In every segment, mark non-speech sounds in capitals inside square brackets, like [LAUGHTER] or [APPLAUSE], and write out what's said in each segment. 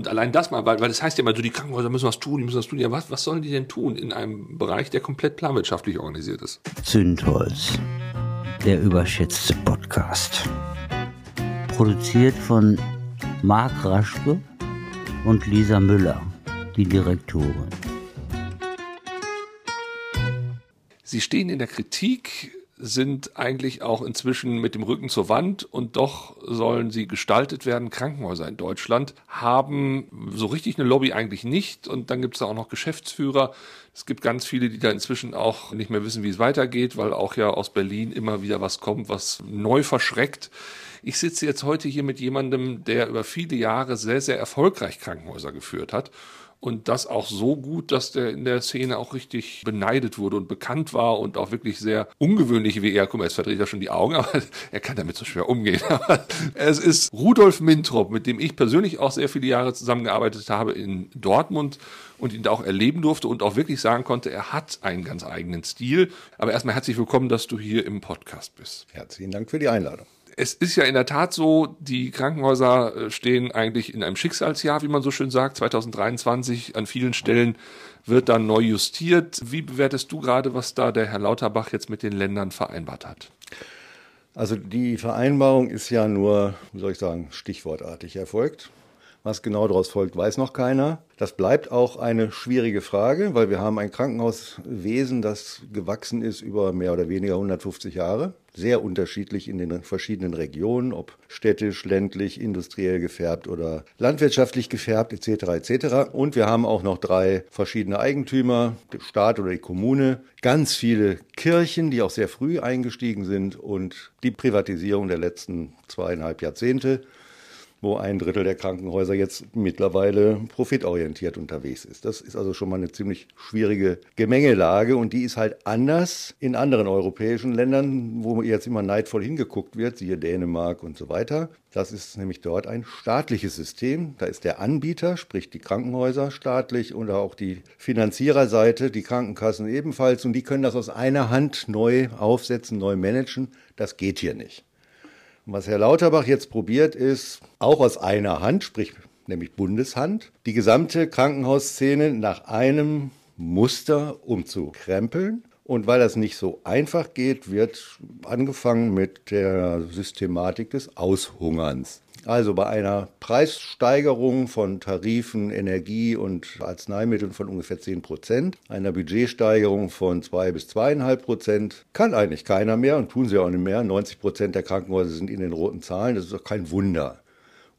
Und allein das mal, weil, weil das heißt ja immer, so die Krankenhäuser müssen was tun, die müssen was tun. Ja, was, was sollen die denn tun in einem Bereich, der komplett planwirtschaftlich organisiert ist? Zündholz, der überschätzte Podcast. Produziert von Marc Raschke und Lisa Müller, die Direktorin. Sie stehen in der Kritik sind eigentlich auch inzwischen mit dem Rücken zur Wand und doch sollen sie gestaltet werden. Krankenhäuser in Deutschland haben so richtig eine Lobby eigentlich nicht und dann gibt es da auch noch Geschäftsführer. Es gibt ganz viele, die da inzwischen auch nicht mehr wissen, wie es weitergeht, weil auch ja aus Berlin immer wieder was kommt, was neu verschreckt. Ich sitze jetzt heute hier mit jemandem, der über viele Jahre sehr, sehr erfolgreich Krankenhäuser geführt hat und das auch so gut, dass der in der Szene auch richtig beneidet wurde und bekannt war und auch wirklich sehr ungewöhnlich wie er. Guck mal, jetzt verdreht er schon die Augen, [LAUGHS] aber er kann damit so schwer umgehen. [LAUGHS] es ist Rudolf Mintrop, mit dem ich persönlich auch sehr viele Jahre zusammengearbeitet habe in Dortmund und ihn da auch erleben durfte und auch wirklich sagen konnte, er hat einen ganz eigenen Stil. Aber erstmal herzlich willkommen, dass du hier im Podcast bist. Herzlichen Dank für die Einladung es ist ja in der Tat so, die Krankenhäuser äh, stehen eigentlich in einem Schicksalsjahr, wie man so schön sagt. 2023 an vielen Stellen wird dann neu justiert. Wie bewertest du gerade, was da der Herr Lauterbach jetzt mit den Ländern vereinbart hat? Also die Vereinbarung ist ja nur, wie soll ich sagen, stichwortartig erfolgt. Was genau daraus folgt, weiß noch keiner. Das bleibt auch eine schwierige Frage, weil wir haben ein Krankenhauswesen, das gewachsen ist über mehr oder weniger 150 Jahre. Sehr unterschiedlich in den verschiedenen Regionen, ob städtisch, ländlich, industriell gefärbt oder landwirtschaftlich gefärbt etc. etc. Und wir haben auch noch drei verschiedene Eigentümer, der Staat oder die Kommune, ganz viele Kirchen, die auch sehr früh eingestiegen sind und die Privatisierung der letzten zweieinhalb Jahrzehnte wo ein Drittel der Krankenhäuser jetzt mittlerweile profitorientiert unterwegs ist. Das ist also schon mal eine ziemlich schwierige Gemengelage und die ist halt anders in anderen europäischen Ländern, wo jetzt immer neidvoll hingeguckt wird, siehe Dänemark und so weiter. Das ist nämlich dort ein staatliches System. Da ist der Anbieter, sprich die Krankenhäuser staatlich oder auch die Finanziererseite, die Krankenkassen ebenfalls und die können das aus einer Hand neu aufsetzen, neu managen. Das geht hier nicht. Und was Herr Lauterbach jetzt probiert, ist auch aus einer Hand, sprich nämlich Bundeshand, die gesamte Krankenhausszene nach einem Muster umzukrempeln. Und weil das nicht so einfach geht, wird angefangen mit der Systematik des Aushungerns. Also bei einer Preissteigerung von Tarifen, Energie und Arzneimitteln von ungefähr 10 Prozent, einer Budgetsteigerung von 2 bis 2,5 Prozent, kann eigentlich keiner mehr und tun sie auch nicht mehr. 90 Prozent der Krankenhäuser sind in den roten Zahlen, das ist doch kein Wunder.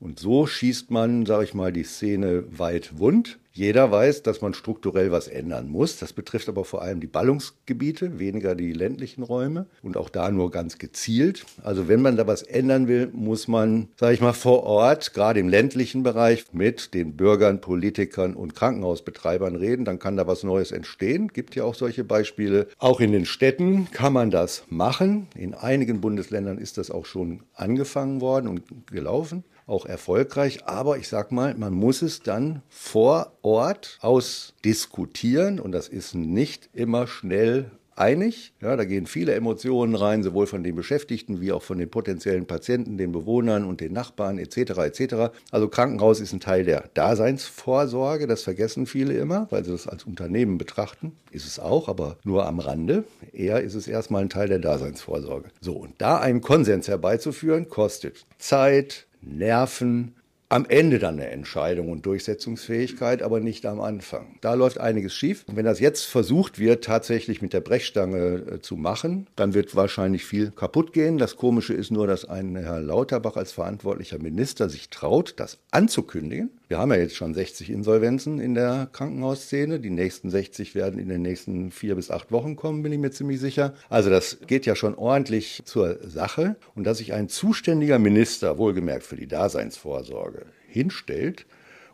Und so schießt man, sage ich mal, die Szene weit wund. Jeder weiß, dass man strukturell was ändern muss. Das betrifft aber vor allem die Ballungsgebiete, weniger die ländlichen Räume und auch da nur ganz gezielt. Also wenn man da was ändern will, muss man, sage ich mal, vor Ort, gerade im ländlichen Bereich, mit den Bürgern, Politikern und Krankenhausbetreibern reden. Dann kann da was Neues entstehen. Gibt ja auch solche Beispiele. Auch in den Städten kann man das machen. In einigen Bundesländern ist das auch schon angefangen worden und gelaufen auch erfolgreich. Aber ich sag mal, man muss es dann vor Ort ausdiskutieren und das ist nicht immer schnell einig. Ja, da gehen viele Emotionen rein, sowohl von den Beschäftigten wie auch von den potenziellen Patienten, den Bewohnern und den Nachbarn etc. etc. Also Krankenhaus ist ein Teil der Daseinsvorsorge, das vergessen viele immer, weil sie das als Unternehmen betrachten. Ist es auch, aber nur am Rande. Eher ist es erstmal ein Teil der Daseinsvorsorge. So, und da einen Konsens herbeizuführen, kostet Zeit, Nerven, am Ende dann eine Entscheidung und Durchsetzungsfähigkeit, aber nicht am Anfang. Da läuft einiges schief. Und wenn das jetzt versucht wird, tatsächlich mit der Brechstange äh, zu machen, dann wird wahrscheinlich viel kaputt gehen. Das Komische ist nur, dass ein Herr Lauterbach als verantwortlicher Minister sich traut, das anzukündigen. Wir haben ja jetzt schon 60 Insolvenzen in der Krankenhausszene. Die nächsten 60 werden in den nächsten vier bis acht Wochen kommen, bin ich mir ziemlich sicher. Also das geht ja schon ordentlich zur Sache. Und dass sich ein zuständiger Minister, wohlgemerkt für die Daseinsvorsorge, hinstellt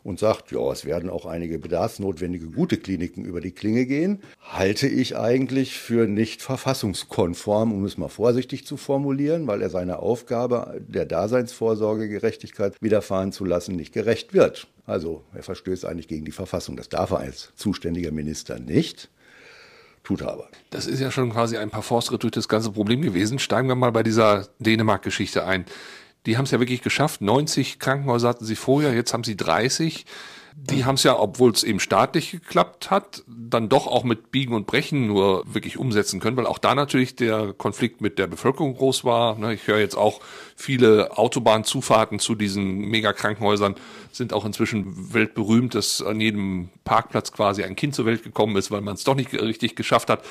und sagt, ja, es werden auch einige bedarfsnotwendige gute Kliniken über die Klinge gehen, halte ich eigentlich für nicht verfassungskonform, um es mal vorsichtig zu formulieren, weil er seiner Aufgabe der Daseinsvorsorge Gerechtigkeit widerfahren zu lassen nicht gerecht wird. Also er verstößt eigentlich gegen die Verfassung. Das darf er als zuständiger Minister nicht. Tut er aber. Das ist ja schon quasi ein paar Forstritt durch das ganze Problem gewesen. Steigen wir mal bei dieser Dänemark-Geschichte ein. Die haben es ja wirklich geschafft. 90 Krankenhäuser hatten sie vorher, jetzt haben sie 30 die haben es ja, obwohl es eben staatlich geklappt hat, dann doch auch mit Biegen und Brechen nur wirklich umsetzen können, weil auch da natürlich der Konflikt mit der Bevölkerung groß war. Ne, ich höre jetzt auch viele Autobahnzufahrten zu diesen Megakrankenhäusern sind auch inzwischen weltberühmt, dass an jedem Parkplatz quasi ein Kind zur Welt gekommen ist, weil man es doch nicht richtig geschafft hat.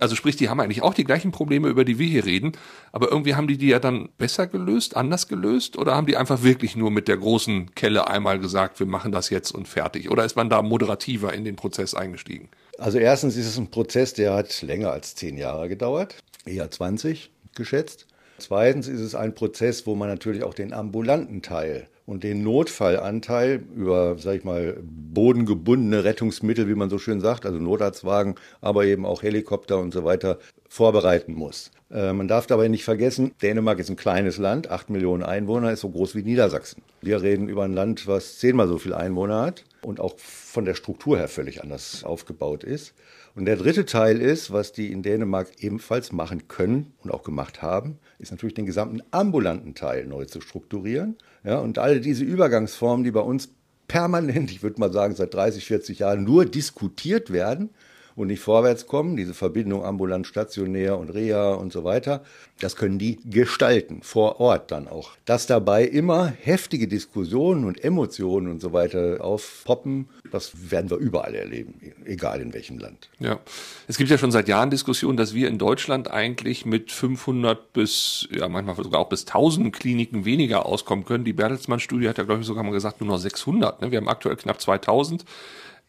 Also sprich, die haben eigentlich auch die gleichen Probleme, über die wir hier reden, aber irgendwie haben die die ja dann besser gelöst, anders gelöst oder haben die einfach wirklich nur mit der großen Kelle einmal gesagt, wir machen das jetzt und fertig? Oder ist man da moderativer in den Prozess eingestiegen? Also erstens ist es ein Prozess, der hat länger als zehn Jahre gedauert, eher 20 geschätzt. Zweitens ist es ein Prozess, wo man natürlich auch den ambulanten Teil und den Notfallanteil über, sag ich mal, bodengebundene Rettungsmittel, wie man so schön sagt, also Notarztwagen, aber eben auch Helikopter und so weiter, vorbereiten muss. Äh, man darf dabei nicht vergessen, Dänemark ist ein kleines Land, acht Millionen Einwohner, ist so groß wie Niedersachsen. Wir reden über ein Land, was zehnmal so viele Einwohner hat und auch von der Struktur her völlig anders aufgebaut ist. Und der dritte Teil ist, was die in Dänemark ebenfalls machen können und auch gemacht haben, ist natürlich den gesamten ambulanten Teil neu zu strukturieren. Ja, und alle diese Übergangsformen, die bei uns permanent, [LAUGHS] ich würde mal sagen seit 30, 40 Jahren nur diskutiert werden, und nicht vorwärts kommen, diese Verbindung ambulant, stationär und Reha und so weiter, das können die gestalten, vor Ort dann auch. Dass dabei immer heftige Diskussionen und Emotionen und so weiter aufpoppen, das werden wir überall erleben, egal in welchem Land. Ja, es gibt ja schon seit Jahren Diskussionen, dass wir in Deutschland eigentlich mit 500 bis, ja manchmal sogar auch bis 1000 Kliniken weniger auskommen können. Die Bertelsmann-Studie hat ja, glaube ich, sogar mal gesagt, nur noch 600. Ne? Wir haben aktuell knapp 2000.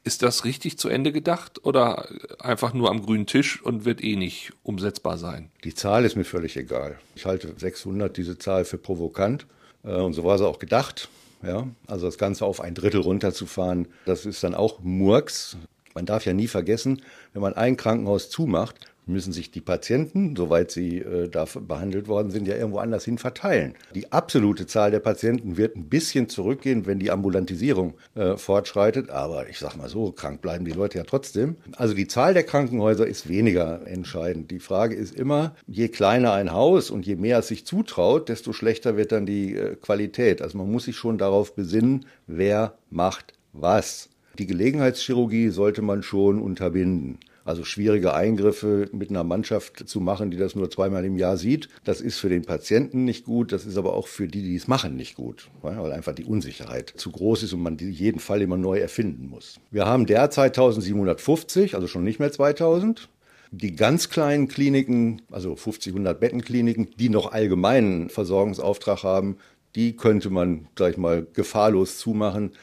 Ist das richtig zu Ende gedacht oder einfach nur am grünen Tisch und wird eh nicht umsetzbar sein? Die Zahl ist mir völlig egal. Ich halte 600 diese Zahl für provokant äh, und so war sie auch gedacht. Ja, also das Ganze auf ein Drittel runterzufahren, das ist dann auch Murks. Man darf ja nie vergessen, wenn man ein Krankenhaus zumacht, müssen sich die Patienten, soweit sie äh, da behandelt worden sind, ja irgendwo anders hin verteilen. Die absolute Zahl der Patienten wird ein bisschen zurückgehen, wenn die Ambulantisierung äh, fortschreitet, aber ich sag mal so, krank bleiben die Leute ja trotzdem. Also die Zahl der Krankenhäuser ist weniger entscheidend. Die Frage ist immer, je kleiner ein Haus und je mehr es sich zutraut, desto schlechter wird dann die äh, Qualität. Also man muss sich schon darauf besinnen, wer macht was. Die Gelegenheitschirurgie sollte man schon unterbinden. Also schwierige Eingriffe mit einer Mannschaft zu machen, die das nur zweimal im Jahr sieht, das ist für den Patienten nicht gut, das ist aber auch für die, die es machen, nicht gut, weil einfach die Unsicherheit zu groß ist und man jeden Fall immer neu erfinden muss. Wir haben derzeit 1750, also schon nicht mehr 2000. Die ganz kleinen Kliniken, also 50, 100 Bettenkliniken, die noch allgemeinen Versorgungsauftrag haben, die könnte man, sag ich mal, gefahrlos zumachen.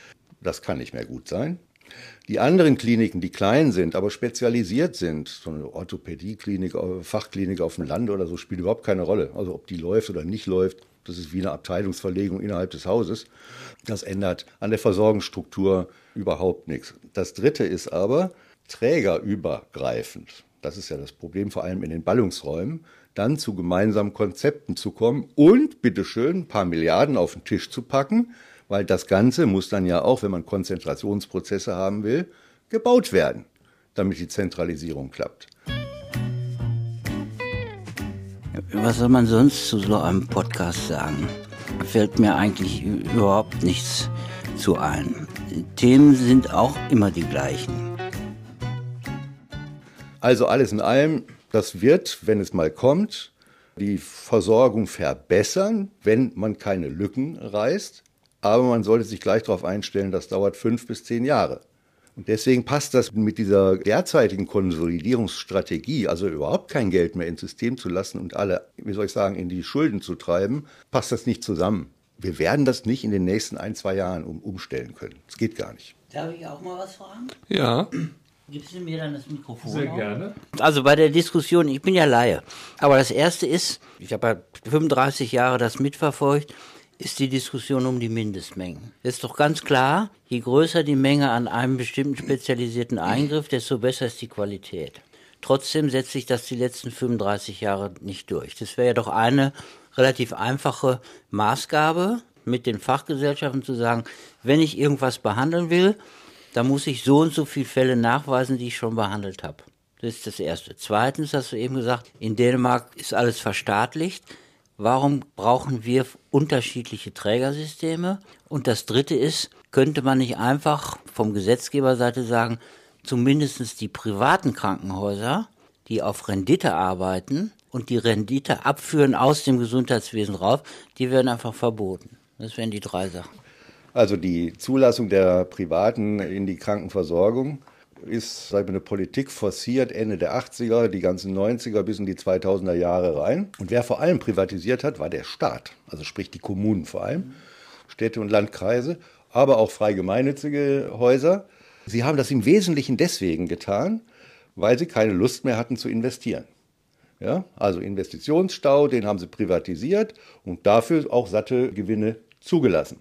Das kann nicht mehr gut sein. Die anderen Kliniken, die klein sind, aber spezialisiert sind, so eine Orthopädieklinik, äh, Fachklinik auf dem Land oder so, spielt überhaupt keine Rolle. Also ob die läuft oder nicht läuft, das ist wie eine Abteilungsverlegung innerhalb des Hauses. Das ändert an der Versorgungsstruktur überhaupt nichts. Das Dritte ist aber trägerübergreifend. Das ist ja das Problem, vor allem in den Ballungsräumen, dann zu gemeinsamen Konzepten zu kommen und bitteschön ein paar Milliarden auf den Tisch zu packen, weil das Ganze muss dann ja auch, wenn man Konzentrationsprozesse haben will, gebaut werden, damit die Zentralisierung klappt. Was soll man sonst zu so einem Podcast sagen? Fällt mir eigentlich überhaupt nichts zu ein. Themen sind auch immer die gleichen. Also alles in allem, das wird, wenn es mal kommt, die Versorgung verbessern, wenn man keine Lücken reißt. Aber man sollte sich gleich darauf einstellen, das dauert fünf bis zehn Jahre. Und deswegen passt das mit dieser derzeitigen Konsolidierungsstrategie, also überhaupt kein Geld mehr ins System zu lassen und alle, wie soll ich sagen, in die Schulden zu treiben, passt das nicht zusammen. Wir werden das nicht in den nächsten ein, zwei Jahren um, umstellen können. Das geht gar nicht. Darf ich auch mal was fragen? Ja. Gibst du mir dann das Mikrofon? Sehr auf? gerne. Also bei der Diskussion, ich bin ja Laie. Aber das Erste ist, ich habe ja 35 Jahre das mitverfolgt ist die Diskussion um die Mindestmengen. Es ist doch ganz klar, je größer die Menge an einem bestimmten spezialisierten Eingriff, desto besser ist die Qualität. Trotzdem setzt sich das die letzten 35 Jahre nicht durch. Das wäre ja doch eine relativ einfache Maßgabe mit den Fachgesellschaften zu sagen, wenn ich irgendwas behandeln will, dann muss ich so und so viele Fälle nachweisen, die ich schon behandelt habe. Das ist das Erste. Zweitens hast du eben gesagt, in Dänemark ist alles verstaatlicht warum brauchen wir unterschiedliche Trägersysteme? Und das Dritte ist, könnte man nicht einfach vom Gesetzgeberseite sagen, zumindest die privaten Krankenhäuser, die auf Rendite arbeiten und die Rendite abführen aus dem Gesundheitswesen raus, die werden einfach verboten. Das wären die drei Sachen. Also die Zulassung der Privaten in die Krankenversorgung ist seit eine Politik forciert Ende der 80er, die ganzen 90er bis in die 2000er Jahre rein. Und wer vor allem privatisiert hat, war der Staat, also sprich die Kommunen vor allem, Städte und Landkreise, aber auch frei gemeinnützige Häuser. Sie haben das im Wesentlichen deswegen getan, weil sie keine Lust mehr hatten zu investieren. Ja, also Investitionsstau, den haben sie privatisiert und dafür auch satte Gewinne zugelassen.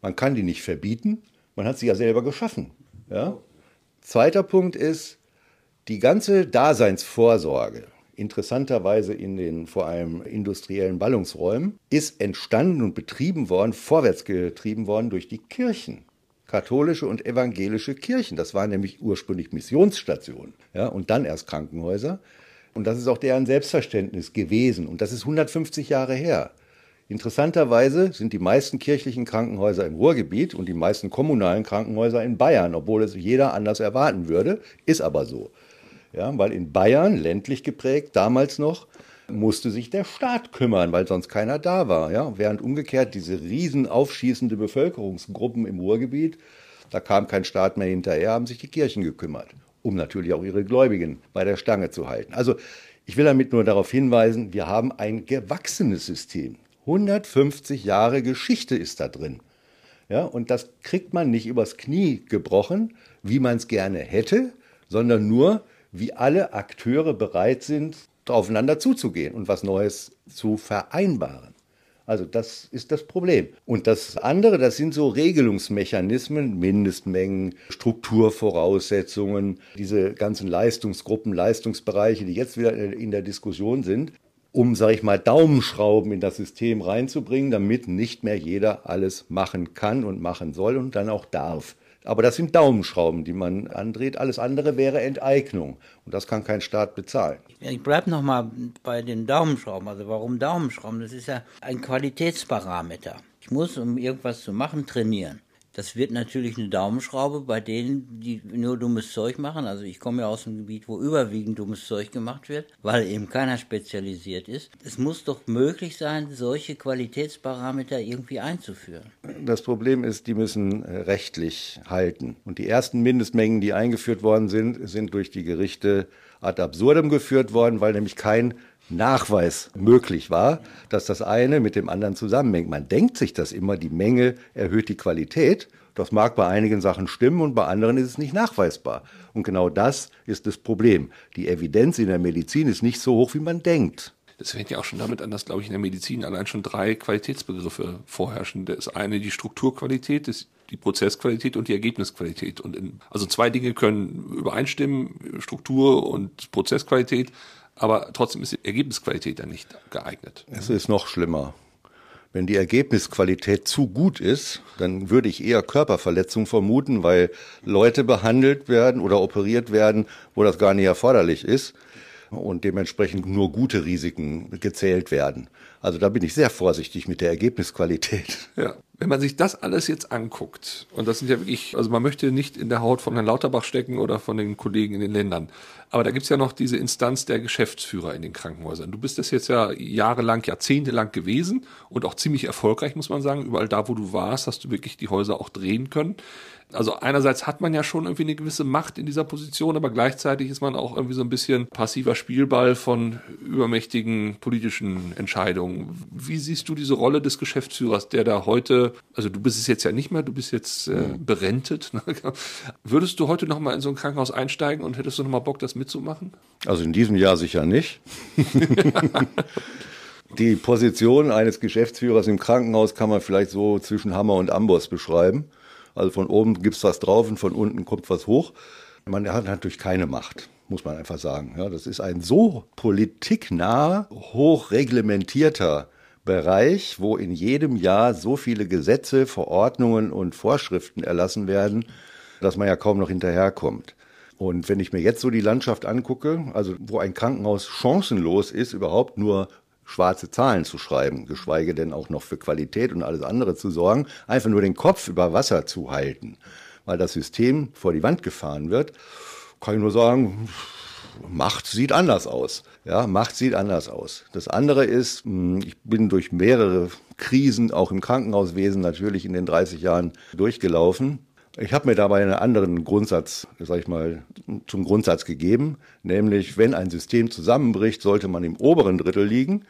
Man kann die nicht verbieten, man hat sie ja selber geschaffen. Ja? Zweiter Punkt ist, die ganze Daseinsvorsorge, interessanterweise in den vor allem industriellen Ballungsräumen, ist entstanden und betrieben worden, vorwärts getrieben worden durch die Kirchen. Katholische und evangelische Kirchen. Das waren nämlich ursprünglich Missionsstationen ja, und dann erst Krankenhäuser. Und das ist auch deren Selbstverständnis gewesen. Und das ist 150 Jahre her. Interessanterweise sind die meisten kirchlichen Krankenhäuser im Ruhrgebiet und die meisten kommunalen Krankenhäuser in Bayern, obwohl es jeder anders erwarten würde, ist aber so. Ja, weil in Bayern, ländlich geprägt, damals noch, musste sich der Staat kümmern, weil sonst keiner da war. Ja? Während umgekehrt diese riesen aufschießende Bevölkerungsgruppen im Ruhrgebiet, da kam kein Staat mehr hinterher, haben sich die Kirchen gekümmert, um natürlich auch ihre Gläubigen bei der Stange zu halten. Also ich will damit nur darauf hinweisen, wir haben ein gewachsenes System. 150 Jahre Geschichte ist da drin. Ja, und das kriegt man nicht übers Knie gebrochen, wie man es gerne hätte, sondern nur, wie alle Akteure bereit sind, aufeinander zuzugehen und was Neues zu vereinbaren. Also das ist das Problem. Und das andere, das sind so Regelungsmechanismen, Mindestmengen, Strukturvoraussetzungen, diese ganzen Leistungsgruppen, Leistungsbereiche, die jetzt wieder in der Diskussion sind um, sage ich mal, Daumenschrauben in das System reinzubringen, damit nicht mehr jeder alles machen kann und machen soll und dann auch darf. Aber das sind Daumenschrauben, die man andreht. Alles andere wäre Enteignung. Und das kann kein Staat bezahlen. Ich bleibe nochmal bei den Daumenschrauben. Also warum Daumenschrauben? Das ist ja ein Qualitätsparameter. Ich muss, um irgendwas zu machen, trainieren. Das wird natürlich eine Daumenschraube bei denen, die nur dummes Zeug machen. Also ich komme ja aus einem Gebiet, wo überwiegend dummes Zeug gemacht wird, weil eben keiner spezialisiert ist. Es muss doch möglich sein, solche Qualitätsparameter irgendwie einzuführen. Das Problem ist, die müssen äh, rechtlich halten. Und die ersten Mindestmengen, die eingeführt worden sind, sind durch die Gerichte ad absurdum geführt worden, weil nämlich kein Nachweis möglich war, dass das eine mit dem anderen zusammenhängt. Man denkt sich das immer, die Menge erhöht die Qualität. Das mag bei einigen Sachen stimmen und bei anderen ist es nicht nachweisbar. Und genau das ist das Problem. Die Evidenz in der Medizin ist nicht so hoch, wie man denkt. Das fängt ja auch schon damit an, dass, glaube ich, in der Medizin allein schon drei Qualitätsbegriffe vorherrschen. Das eine die Strukturqualität, das die Prozessqualität und die Ergebnisqualität. Und in, also zwei Dinge können übereinstimmen, Struktur und Prozessqualität aber trotzdem ist die Ergebnisqualität dann nicht geeignet. Es ist noch schlimmer. Wenn die Ergebnisqualität zu gut ist, dann würde ich eher Körperverletzung vermuten, weil Leute behandelt werden oder operiert werden, wo das gar nicht erforderlich ist und dementsprechend nur gute Risiken gezählt werden. Also da bin ich sehr vorsichtig mit der Ergebnisqualität. Ja. Wenn man sich das alles jetzt anguckt, und das sind ja wirklich, also man möchte nicht in der Haut von Herrn Lauterbach stecken oder von den Kollegen in den Ländern, aber da gibt's ja noch diese Instanz der Geschäftsführer in den Krankenhäusern. Du bist das jetzt ja jahrelang, jahrzehntelang gewesen und auch ziemlich erfolgreich, muss man sagen. Überall da, wo du warst, hast du wirklich die Häuser auch drehen können also einerseits hat man ja schon irgendwie eine gewisse Macht in dieser Position, aber gleichzeitig ist man auch irgendwie so ein bisschen passiver Spielball von übermächtigen politischen Entscheidungen. Wie siehst du diese Rolle des Geschäftsführers, der da heute, also du bist es jetzt ja nicht mehr, du bist jetzt äh, berentet. Ne? [LAUGHS] Würdest du heute noch mal in so ein Krankenhaus einsteigen und hättest du noch mal Bock, das mitzumachen? Also in diesem Jahr sicher nicht. [LAUGHS] Die Position eines Geschäftsführers im Krankenhaus kann man vielleicht so zwischen Hammer und Amboss beschreiben. Also von oben gibt's was drauf und von unten kommt was hoch. Man hat natürlich keine Macht, muss man einfach sagen. Ja, das ist ein so politiknah, hochreglementierter Bereich, wo in jedem Jahr so viele Gesetze, Verordnungen und Vorschriften erlassen werden, dass man ja kaum noch hinterherkommt. Und wenn ich mir jetzt so die Landschaft angucke, also wo ein Krankenhaus chancenlos ist, überhaupt nur schwarze Zahlen zu schreiben, geschweige denn auch noch für Qualität und alles andere zu sorgen, einfach nur den Kopf über Wasser zu halten, weil das System vor die Wand gefahren wird, kann ich nur sagen, Macht sieht anders aus. Ja, Macht sieht anders aus. Das andere ist, hm, ich bin durch mehrere Krisen, auch im Krankenhauswesen natürlich in den 30 Jahren durchgelaufen. Ich habe mir dabei einen anderen Grundsatz, sag ich mal, zum Grundsatz gegeben, nämlich wenn ein System zusammenbricht, sollte man im oberen Drittel liegen,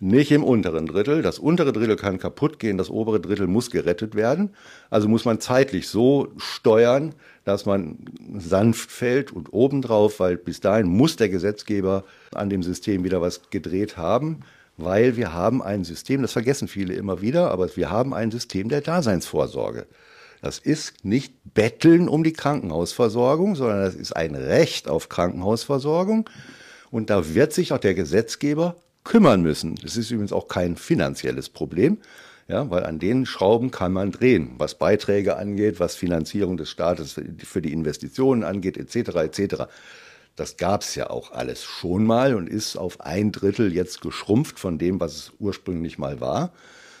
nicht im unteren Drittel. Das untere Drittel kann kaputt gehen, das obere Drittel muss gerettet werden. Also muss man zeitlich so steuern, dass man sanft fällt und obendrauf, weil bis dahin muss der Gesetzgeber an dem System wieder was gedreht haben, weil wir haben ein System, das vergessen viele immer wieder, aber wir haben ein System der Daseinsvorsorge. Das ist nicht Betteln um die Krankenhausversorgung, sondern das ist ein Recht auf Krankenhausversorgung. Und da wird sich auch der Gesetzgeber kümmern müssen. Das ist übrigens auch kein finanzielles Problem, ja, weil an den Schrauben kann man drehen, was Beiträge angeht, was Finanzierung des Staates für die Investitionen angeht, etc. etc. Das gab es ja auch alles schon mal und ist auf ein Drittel jetzt geschrumpft von dem, was es ursprünglich mal war.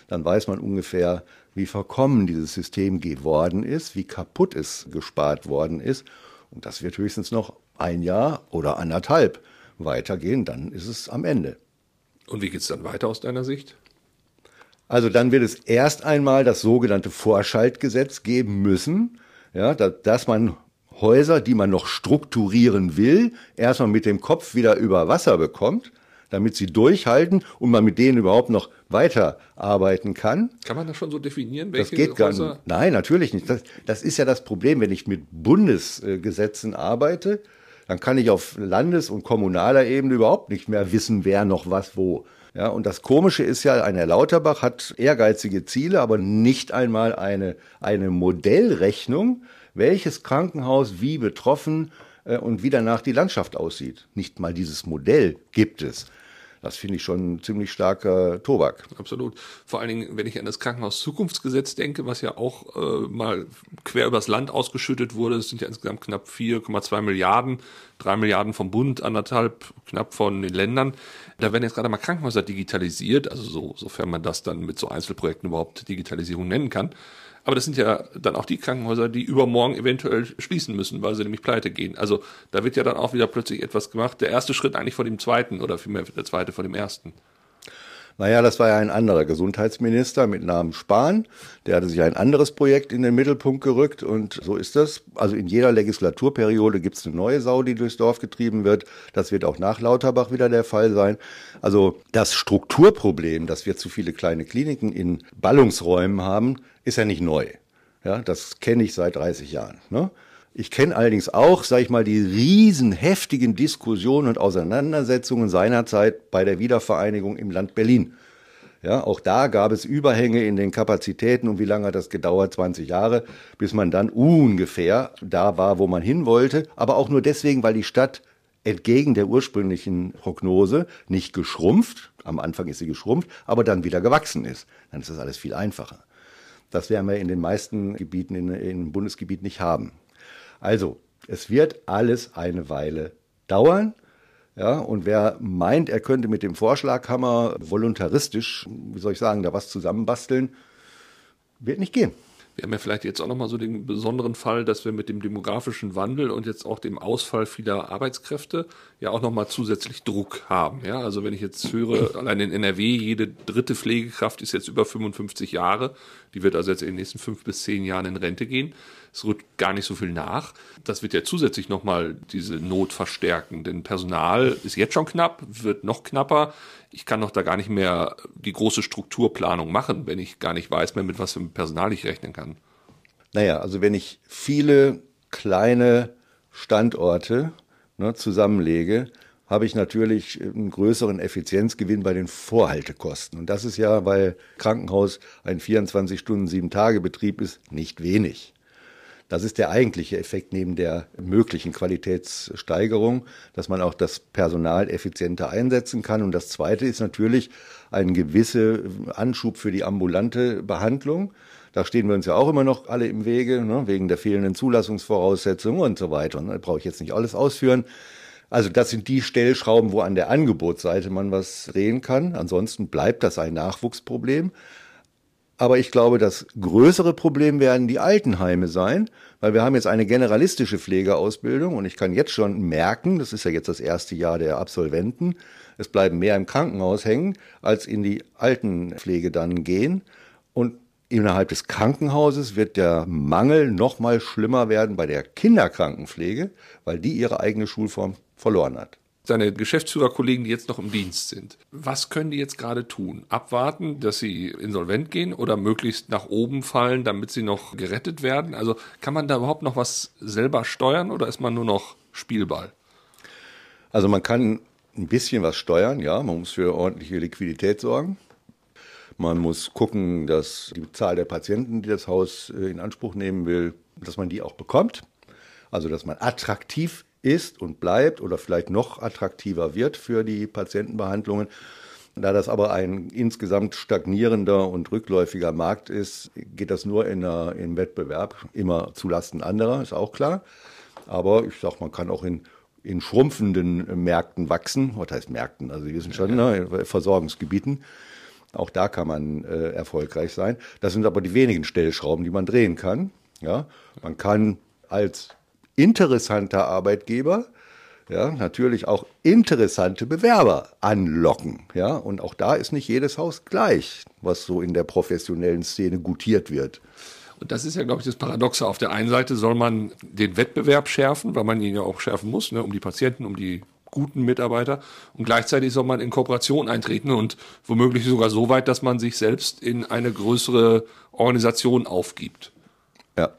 Dann weiß man ungefähr, wie verkommen dieses System geworden ist, wie kaputt es gespart worden ist. Und das wird höchstens noch ein Jahr oder anderthalb weitergehen, dann ist es am Ende. Und wie geht es dann weiter aus deiner Sicht? Also dann wird es erst einmal das sogenannte Vorschaltgesetz geben müssen, ja, dass man Häuser, die man noch strukturieren will, erstmal mit dem Kopf wieder über Wasser bekommt, damit sie durchhalten und man mit denen überhaupt noch weiterarbeiten kann. Kann man das schon so definieren? Das geht gar nicht. Nein, natürlich nicht. Das, das ist ja das Problem, wenn ich mit Bundesgesetzen arbeite, dann kann ich auf Landes- und kommunaler Ebene überhaupt nicht mehr wissen, wer noch was wo ja, und das Komische ist ja, ein Herr Lauterbach hat ehrgeizige Ziele, aber nicht einmal eine, eine Modellrechnung, welches Krankenhaus wie betroffen äh, und wie danach die Landschaft aussieht. Nicht mal dieses Modell gibt es. Das finde ich schon ziemlich starker Tobak. Absolut. Vor allen Dingen, wenn ich an das Krankenhaus-Zukunftsgesetz denke, was ja auch äh, mal quer übers Land ausgeschüttet wurde. Es sind ja insgesamt knapp 4,2 Milliarden, drei Milliarden vom Bund, anderthalb knapp von den Ländern. Da werden jetzt gerade mal Krankenhäuser digitalisiert, also so, sofern man das dann mit so Einzelprojekten überhaupt Digitalisierung nennen kann. Aber das sind ja dann auch die Krankenhäuser, die übermorgen eventuell schließen müssen, weil sie nämlich pleite gehen. Also da wird ja dann auch wieder plötzlich etwas gemacht. Der erste Schritt eigentlich vor dem zweiten oder vielmehr der zweite vor dem ersten. Naja, das war ja ein anderer Gesundheitsminister mit Namen Spahn. Der hatte sich ein anderes Projekt in den Mittelpunkt gerückt und so ist das. Also in jeder Legislaturperiode gibt es eine neue Sau, die durchs Dorf getrieben wird. Das wird auch nach Lauterbach wieder der Fall sein. Also das Strukturproblem, dass wir zu viele kleine Kliniken in Ballungsräumen haben, ist ja nicht neu. Ja, das kenne ich seit 30 Jahren. Ne? Ich kenne allerdings auch, sage ich mal, die riesen heftigen Diskussionen und Auseinandersetzungen seinerzeit bei der Wiedervereinigung im Land Berlin. Ja, auch da gab es Überhänge in den Kapazitäten und wie lange hat das gedauert? 20 Jahre, bis man dann ungefähr da war, wo man hin wollte. Aber auch nur deswegen, weil die Stadt entgegen der ursprünglichen Prognose nicht geschrumpft, am Anfang ist sie geschrumpft, aber dann wieder gewachsen ist. Dann ist das alles viel einfacher. Das werden wir in den meisten Gebieten in, im Bundesgebiet nicht haben. Also, es wird alles eine Weile dauern. Ja, und wer meint, er könnte mit dem Vorschlaghammer voluntaristisch, wie soll ich sagen, da was zusammenbasteln, wird nicht gehen. Wir haben ja vielleicht jetzt auch nochmal so den besonderen Fall, dass wir mit dem demografischen Wandel und jetzt auch dem Ausfall vieler Arbeitskräfte ja auch nochmal zusätzlich Druck haben. Ja, also wenn ich jetzt höre, allein in NRW, jede dritte Pflegekraft ist jetzt über 55 Jahre. Die wird also jetzt in den nächsten fünf bis zehn Jahren in Rente gehen. Es rückt gar nicht so viel nach. Das wird ja zusätzlich nochmal diese Not verstärken, denn Personal ist jetzt schon knapp, wird noch knapper. Ich kann doch da gar nicht mehr die große Strukturplanung machen, wenn ich gar nicht weiß mehr, mit was für Personal ich rechnen kann. Naja, also wenn ich viele kleine Standorte ne, zusammenlege, habe ich natürlich einen größeren Effizienzgewinn bei den Vorhaltekosten. Und das ist ja, weil Krankenhaus ein 24-Stunden, 7-Tage-Betrieb ist, nicht wenig. Das ist der eigentliche Effekt neben der möglichen Qualitätssteigerung, dass man auch das Personal effizienter einsetzen kann. Und das Zweite ist natürlich ein gewisser Anschub für die ambulante Behandlung. Da stehen wir uns ja auch immer noch alle im Wege, ne, wegen der fehlenden Zulassungsvoraussetzungen und so weiter. Da brauche ich jetzt nicht alles ausführen. Also das sind die Stellschrauben, wo an der Angebotsseite man was drehen kann. Ansonsten bleibt das ein Nachwuchsproblem. Aber ich glaube, das größere Problem werden die Altenheime sein, weil wir haben jetzt eine generalistische Pflegeausbildung und ich kann jetzt schon merken, das ist ja jetzt das erste Jahr der Absolventen, es bleiben mehr im Krankenhaus hängen, als in die Altenpflege dann gehen. Und innerhalb des Krankenhauses wird der Mangel noch mal schlimmer werden bei der Kinderkrankenpflege, weil die ihre eigene Schulform verloren hat seine Geschäftsführerkollegen, die jetzt noch im Dienst sind. Was können die jetzt gerade tun? Abwarten, dass sie insolvent gehen oder möglichst nach oben fallen, damit sie noch gerettet werden? Also kann man da überhaupt noch was selber steuern oder ist man nur noch Spielball? Also man kann ein bisschen was steuern, ja. Man muss für ordentliche Liquidität sorgen. Man muss gucken, dass die Zahl der Patienten, die das Haus äh, in Anspruch nehmen will, dass man die auch bekommt. Also dass man attraktiv ist und bleibt oder vielleicht noch attraktiver wird für die Patientenbehandlungen. Da das aber ein insgesamt stagnierender und rückläufiger Markt ist, geht das nur in der, im Wettbewerb immer zulasten anderer, ist auch klar. Aber ich sag, man kann auch in, in schrumpfenden Märkten wachsen. Was heißt Märkten? Also Sie wissen schon, ne, Versorgungsgebieten. Auch da kann man äh, erfolgreich sein. Das sind aber die wenigen Stellschrauben, die man drehen kann. Ja, man kann als interessanter Arbeitgeber, ja, natürlich auch interessante Bewerber anlocken, ja, und auch da ist nicht jedes Haus gleich, was so in der professionellen Szene gutiert wird. Und das ist ja, glaube ich, das Paradoxe. Auf der einen Seite soll man den Wettbewerb schärfen, weil man ihn ja auch schärfen muss, ne, um die Patienten, um die guten Mitarbeiter. Und gleichzeitig soll man in Kooperation eintreten und womöglich sogar so weit, dass man sich selbst in eine größere Organisation aufgibt. Ja.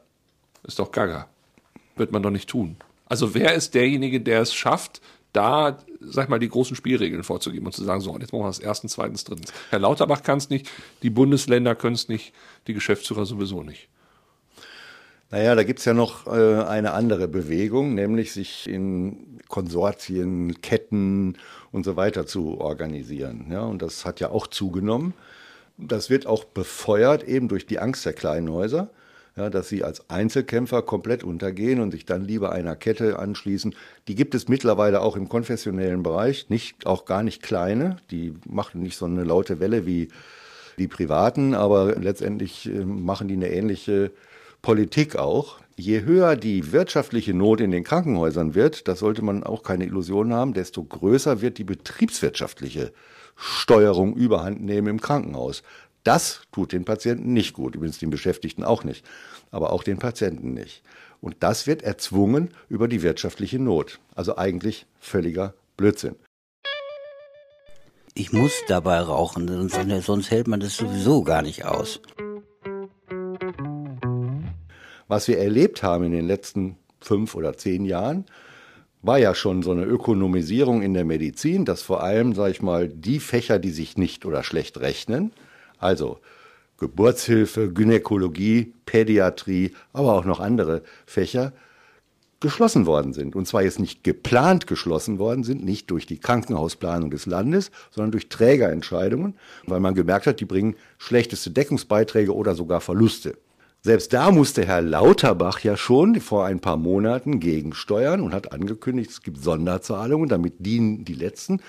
Ist doch gaga wird man doch nicht tun. Also wer ist derjenige, der es schafft, da, sag mal, die großen Spielregeln vorzugeben und zu sagen, so, jetzt machen wir das erstens, zweitens, drittens. Herr Lauterbach kann es nicht, die Bundesländer können es nicht, die Geschäftsführer sowieso nicht. Naja, da gibt's ja noch äh, eine andere Bewegung, nämlich sich in Konsortien, Ketten und so weiter zu organisieren. Ja, und das hat ja auch zugenommen. Das wird auch befeuert eben durch die Angst der kleinen Häuser ja, dass sie als Einzelkämpfer komplett untergehen und sich dann lieber einer Kette anschließen. Die gibt es mittlerweile auch im konfessionellen Bereich, nicht, auch gar nicht kleine. Die machen nicht so eine laute Welle wie die Privaten, aber letztendlich äh, machen die eine ähnliche Politik auch. Je höher die wirtschaftliche Not in den Krankenhäusern wird, das sollte man auch keine Illusion haben, desto größer wird die betriebswirtschaftliche Steuerung überhand nehmen im Krankenhaus. Das tut den Patienten nicht gut, übrigens den Beschäftigten auch nicht, aber auch den Patienten nicht. Und das wird erzwungen über die wirtschaftliche Not. Also eigentlich völliger Blödsinn. Ich muss dabei rauchen, sonst, sonst hält man das sowieso gar nicht aus. Was wir erlebt haben in den letzten fünf oder zehn Jahren, war ja schon so eine Ökonomisierung in der Medizin, dass vor allem, sage ich mal, die Fächer, die sich nicht oder schlecht rechnen, also Geburtshilfe, Gynäkologie, Pädiatrie, aber auch noch andere Fächer geschlossen worden sind. Und zwar jetzt nicht geplant geschlossen worden sind, nicht durch die Krankenhausplanung des Landes, sondern durch Trägerentscheidungen, weil man gemerkt hat, die bringen schlechteste Deckungsbeiträge oder sogar Verluste. Selbst da musste Herr Lauterbach ja schon vor ein paar Monaten gegensteuern und hat angekündigt, es gibt Sonderzahlungen, damit dienen die letzten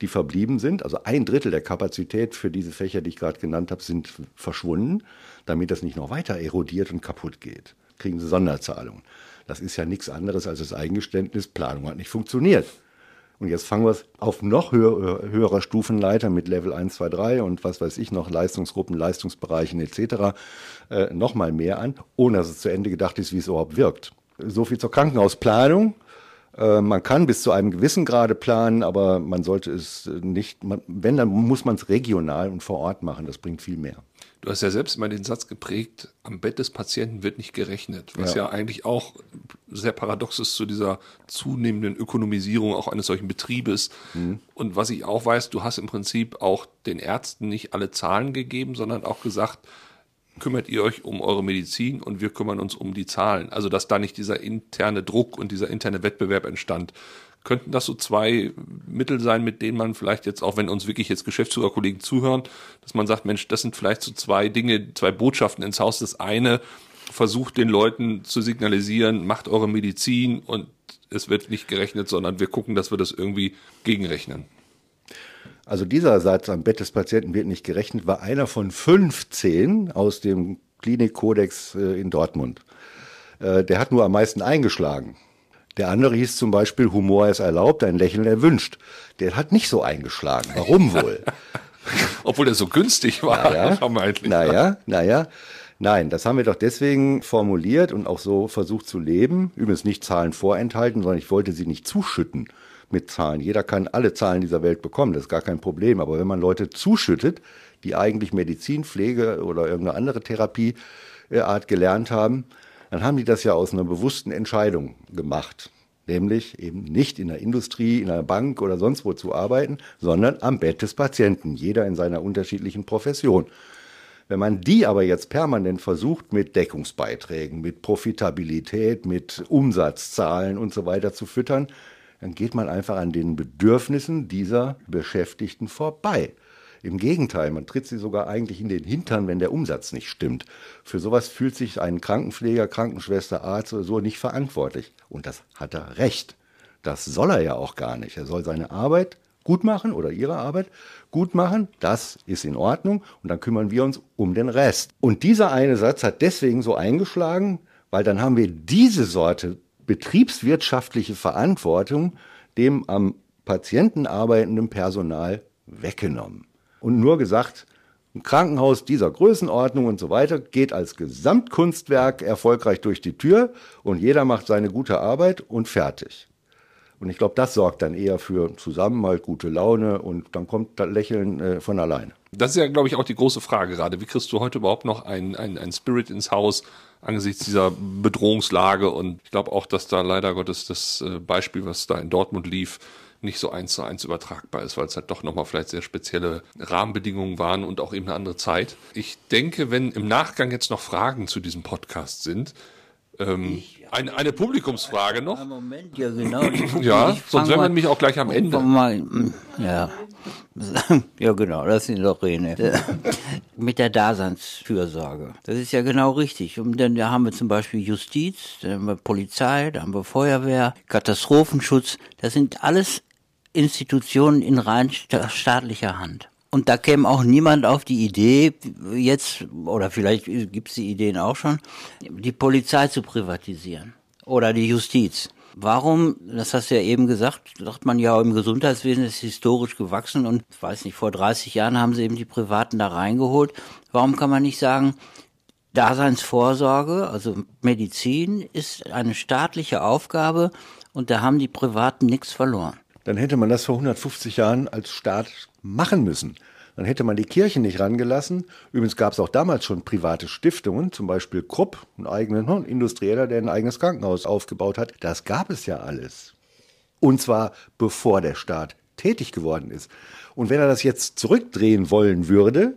die verblieben sind. Also ein Drittel der Kapazität für diese Fächer, die ich gerade genannt habe, sind verschwunden, damit das nicht noch weiter erodiert und kaputt geht. Kriegen sie Sonderzahlungen. Das ist ja nichts anderes als das Eingeständnis, Planung hat nicht funktioniert. Und jetzt fangen wir es auf noch höher, höherer Stufenleiter mit Level 1, 2, 3 und was weiß ich noch, Leistungsgruppen, Leistungsbereichen etc. Äh, nochmal mehr an, ohne dass es zu Ende gedacht ist, wie es überhaupt wirkt. So viel zur Krankenhausplanung. Äh, man kann bis zu einem gewissen Grade planen, aber man sollte es nicht, man, wenn, dann muss man es regional und vor Ort machen. Das bringt viel mehr. Du hast ja selbst mal den Satz geprägt, am Bett des Patienten wird nicht gerechnet, was ja, ja eigentlich auch sehr paradox ist zu dieser zunehmenden Ökonomisierung auch eines solchen Betriebes. Mhm. Und was ich auch weiß, du hast im Prinzip auch den Ärzten nicht alle Zahlen gegeben, sondern auch gesagt, kümmert ihr euch um eure Medizin und wir kümmern uns um die Zahlen. Also dass da nicht dieser interne Druck und dieser interne Wettbewerb entstand. Könnten das so zwei Mittel sein, mit denen man vielleicht jetzt, auch wenn uns wirklich jetzt Geschäftsführerkollegen zuhören, dass man sagt, Mensch, das sind vielleicht so zwei Dinge, zwei Botschaften ins Haus. Das eine, versucht den Leuten zu signalisieren, macht eure Medizin und es wird nicht gerechnet, sondern wir gucken, dass wir das irgendwie gegenrechnen. Also dieser Satz am Bett des Patienten wird nicht gerechnet, war einer von 15 aus dem Klinikkodex äh, in Dortmund. Äh, der hat nur am meisten eingeschlagen. Der andere hieß zum Beispiel, Humor ist erlaubt, ein Lächeln erwünscht. Der hat nicht so eingeschlagen. Warum wohl? [LAUGHS] Obwohl er so günstig war, naja, [LAUGHS] vermeintlich. Naja, naja. Nein, das haben wir doch deswegen formuliert und auch so versucht zu leben. Übrigens nicht Zahlen vorenthalten, sondern ich wollte sie nicht zuschütten mit Zahlen. Jeder kann alle Zahlen dieser Welt bekommen, das ist gar kein Problem. Aber wenn man Leute zuschüttet, die eigentlich Medizin, Pflege oder irgendeine andere Therapieart gelernt haben, dann haben die das ja aus einer bewussten Entscheidung gemacht. Nämlich eben nicht in der Industrie, in einer Bank oder sonst wo zu arbeiten, sondern am Bett des Patienten, jeder in seiner unterschiedlichen Profession. Wenn man die aber jetzt permanent versucht, mit Deckungsbeiträgen, mit Profitabilität, mit Umsatzzahlen und so weiter zu füttern, dann geht man einfach an den Bedürfnissen dieser Beschäftigten vorbei. Im Gegenteil, man tritt sie sogar eigentlich in den Hintern, wenn der Umsatz nicht stimmt. Für sowas fühlt sich ein Krankenpfleger, Krankenschwester, Arzt oder so nicht verantwortlich. Und das hat er recht. Das soll er ja auch gar nicht. Er soll seine Arbeit gut machen oder ihre Arbeit gut machen. Das ist in Ordnung. Und dann kümmern wir uns um den Rest. Und dieser eine Satz hat deswegen so eingeschlagen, weil dann haben wir diese Sorte betriebswirtschaftliche Verantwortung dem am Patienten arbeitenden Personal weggenommen und nur gesagt, ein Krankenhaus dieser Größenordnung und so weiter geht als Gesamtkunstwerk erfolgreich durch die Tür und jeder macht seine gute Arbeit und fertig. Und ich glaube, das sorgt dann eher für Zusammenhalt, gute Laune und dann kommt das Lächeln äh, von alleine. Das ist ja, glaube ich, auch die große Frage gerade. Wie kriegst du heute überhaupt noch ein, ein, ein Spirit ins Haus angesichts dieser Bedrohungslage? Und ich glaube auch, dass da leider Gottes das äh, Beispiel, was da in Dortmund lief, nicht so eins zu eins übertragbar ist, weil es halt doch nochmal vielleicht sehr spezielle Rahmenbedingungen waren und auch eben eine andere Zeit. Ich denke, wenn im Nachgang jetzt noch Fragen zu diesem Podcast sind, ähm, eine, eine Publikumsfrage noch. Moment, ja genau. ja, sonst werden wir nämlich auch gleich am Ende. Mal, ja. [LAUGHS] ja, genau, das sind doch Rene. [LAUGHS] Mit der Daseinsfürsorge. Das ist ja genau richtig. Und dann da haben wir zum Beispiel Justiz, dann haben wir Polizei, dann haben wir Feuerwehr, Katastrophenschutz. Das sind alles Institutionen in rein staatlicher Hand. Und da käme auch niemand auf die Idee, jetzt, oder vielleicht gibt es die Ideen auch schon, die Polizei zu privatisieren oder die Justiz. Warum, das hast du ja eben gesagt, sagt man ja im Gesundheitswesen ist historisch gewachsen und ich weiß nicht, vor 30 Jahren haben sie eben die Privaten da reingeholt. Warum kann man nicht sagen, Daseinsvorsorge, also Medizin, ist eine staatliche Aufgabe und da haben die Privaten nichts verloren dann hätte man das vor 150 Jahren als Staat machen müssen. Dann hätte man die Kirchen nicht rangelassen. Übrigens gab es auch damals schon private Stiftungen, zum Beispiel Krupp, ein eigenen ein Industrieller, der ein eigenes Krankenhaus aufgebaut hat. Das gab es ja alles. Und zwar bevor der Staat tätig geworden ist. Und wenn er das jetzt zurückdrehen wollen würde,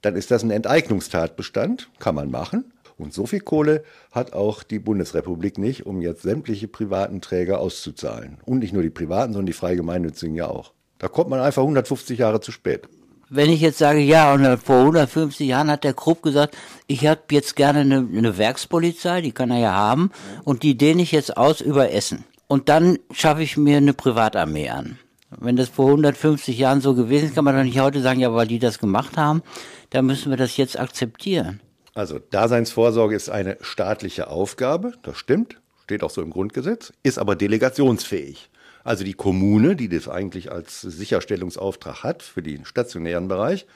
dann ist das ein Enteignungstatbestand, kann man machen. Und so viel Kohle hat auch die Bundesrepublik nicht, um jetzt sämtliche privaten Träger auszuzahlen. Und nicht nur die privaten, sondern die frei gemeinnützigen ja auch. Da kommt man einfach 150 Jahre zu spät. Wenn ich jetzt sage, ja, und vor 150 Jahren hat der Krupp gesagt, ich habe jetzt gerne eine, eine Werkspolizei, die kann er ja haben, und die dehne ich jetzt aus über Essen. Und dann schaffe ich mir eine Privatarmee an. Wenn das vor 150 Jahren so gewesen ist, kann man doch nicht heute sagen, ja, weil die das gemacht haben, dann müssen wir das jetzt akzeptieren. Also Daseinsvorsorge ist eine staatliche Aufgabe, das stimmt, steht auch so im Grundgesetz, ist aber delegationsfähig. Also die Kommune, die das eigentlich als Sicherstellungsauftrag hat für den stationären Bereich,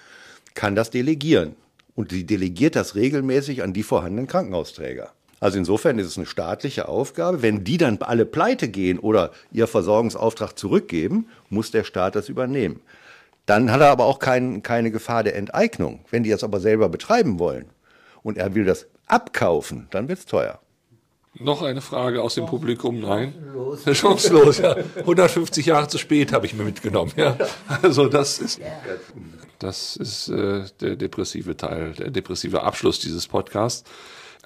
kann das delegieren. Und die delegiert das regelmäßig an die vorhandenen Krankenhausträger. Also insofern ist es eine staatliche Aufgabe. Wenn die dann alle pleite gehen oder ihr Versorgungsauftrag zurückgeben, muss der Staat das übernehmen. Dann hat er aber auch kein, keine Gefahr der Enteignung. Wenn die das aber selber betreiben wollen, und er will das abkaufen, dann wird es teuer. Noch eine Frage aus dem Publikum? Nein. Chancenlos. [LAUGHS] Chancenlos, ja. 150 Jahre zu spät habe ich mir mitgenommen. Ja. Also das ist, das ist äh, der depressive Teil, der depressive Abschluss dieses Podcasts.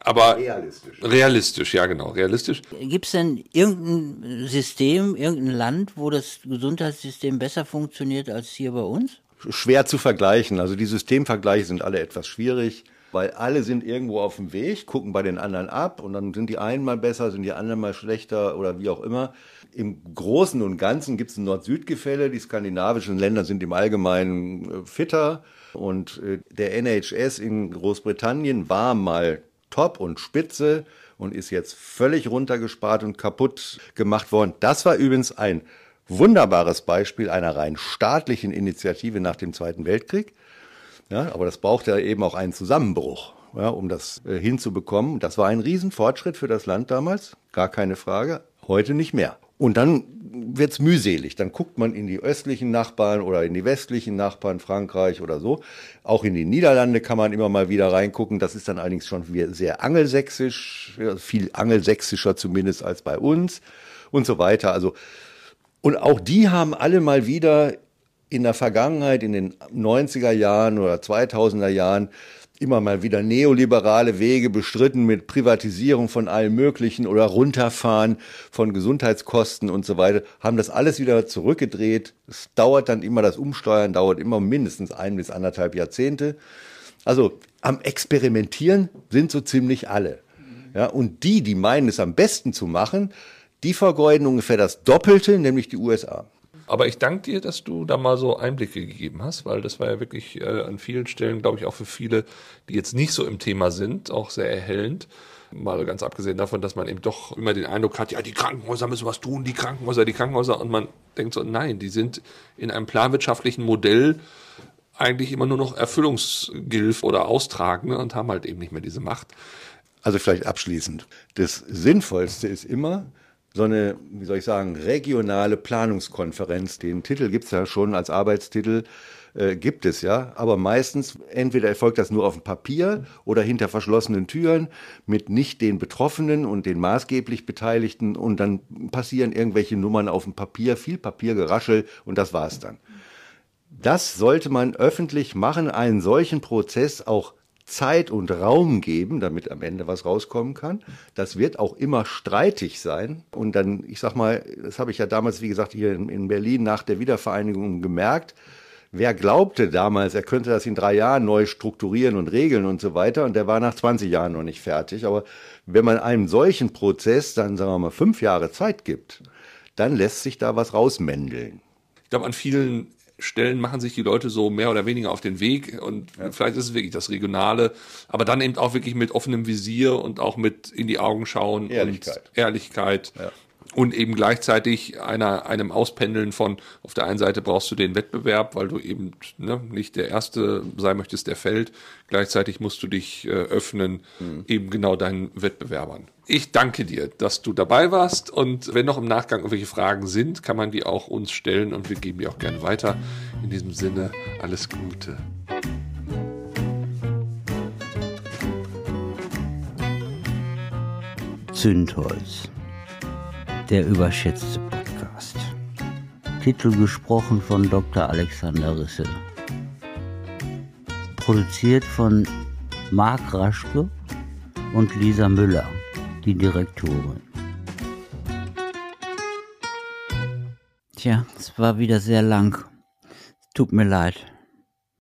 Aber realistisch. Realistisch, ja genau, realistisch. Gibt es denn irgendein System, irgendein Land, wo das Gesundheitssystem besser funktioniert als hier bei uns? Schwer zu vergleichen. Also die Systemvergleiche sind alle etwas schwierig. Weil alle sind irgendwo auf dem Weg, gucken bei den anderen ab und dann sind die einen mal besser, sind die anderen mal schlechter oder wie auch immer. Im Großen und Ganzen gibt es ein Nord-Süd-Gefälle. Die skandinavischen Länder sind im Allgemeinen äh, fitter und äh, der NHS in Großbritannien war mal top und spitze und ist jetzt völlig runtergespart und kaputt gemacht worden. Das war übrigens ein wunderbares Beispiel einer rein staatlichen Initiative nach dem Zweiten Weltkrieg. Ja, aber das braucht ja eben auch einen Zusammenbruch, ja, um das äh, hinzubekommen. Das war ein Riesenfortschritt für das Land damals, gar keine Frage. Heute nicht mehr. Und dann wird's mühselig. Dann guckt man in die östlichen Nachbarn oder in die westlichen Nachbarn, Frankreich oder so. Auch in die Niederlande kann man immer mal wieder reingucken. Das ist dann allerdings schon sehr angelsächsisch, viel angelsächsischer zumindest als bei uns und so weiter. Also, und auch die haben alle mal wieder in der Vergangenheit, in den 90er Jahren oder 2000er Jahren, immer mal wieder neoliberale Wege bestritten mit Privatisierung von allem Möglichen oder Runterfahren von Gesundheitskosten und so weiter, haben das alles wieder zurückgedreht. Es dauert dann immer, das Umsteuern dauert immer mindestens ein bis anderthalb Jahrzehnte. Also am Experimentieren sind so ziemlich alle. Ja, und die, die meinen, es am besten zu machen, die vergeuden ungefähr das Doppelte, nämlich die USA. Aber ich danke dir, dass du da mal so Einblicke gegeben hast, weil das war ja wirklich äh, an vielen Stellen, glaube ich, auch für viele, die jetzt nicht so im Thema sind, auch sehr erhellend. Mal ganz abgesehen davon, dass man eben doch immer den Eindruck hat, ja, die Krankenhäuser müssen was tun, die Krankenhäuser, die Krankenhäuser. Und man denkt so, nein, die sind in einem planwirtschaftlichen Modell eigentlich immer nur noch Erfüllungsgilf oder Austragende und haben halt eben nicht mehr diese Macht. Also vielleicht abschließend. Das Sinnvollste ist immer, so eine, wie soll ich sagen, regionale Planungskonferenz. Den Titel gibt's ja schon als Arbeitstitel, äh, gibt es ja. Aber meistens entweder erfolgt das nur auf dem Papier oder hinter verschlossenen Türen mit nicht den Betroffenen und den maßgeblich Beteiligten und dann passieren irgendwelche Nummern auf dem Papier, viel Papiergeraschel und das war's dann. Das sollte man öffentlich machen, einen solchen Prozess auch Zeit und Raum geben, damit am Ende was rauskommen kann. Das wird auch immer streitig sein. Und dann, ich sag mal, das habe ich ja damals, wie gesagt, hier in Berlin nach der Wiedervereinigung gemerkt. Wer glaubte damals, er könnte das in drei Jahren neu strukturieren und regeln und so weiter, und der war nach 20 Jahren noch nicht fertig. Aber wenn man einem solchen Prozess dann, sagen wir mal, fünf Jahre Zeit gibt, dann lässt sich da was rausmändeln. Ich glaube, an vielen Stellen machen sich die Leute so mehr oder weniger auf den Weg und ja. vielleicht ist es wirklich das Regionale, aber dann eben auch wirklich mit offenem Visier und auch mit in die Augen schauen Ehrlichkeit. und Ehrlichkeit. Ja und eben gleichzeitig einer, einem Auspendeln von, auf der einen Seite brauchst du den Wettbewerb, weil du eben ne, nicht der Erste sein möchtest, der fällt. Gleichzeitig musst du dich äh, öffnen, mhm. eben genau deinen Wettbewerbern. Ich danke dir, dass du dabei warst und wenn noch im Nachgang irgendwelche Fragen sind, kann man die auch uns stellen und wir geben die auch gerne weiter. In diesem Sinne, alles Gute. Zündholz der überschätzte Podcast. Titel gesprochen von Dr. Alexander Risse. Produziert von Marc Raschke und Lisa Müller, die Direktorin. Tja, es war wieder sehr lang. Tut mir leid.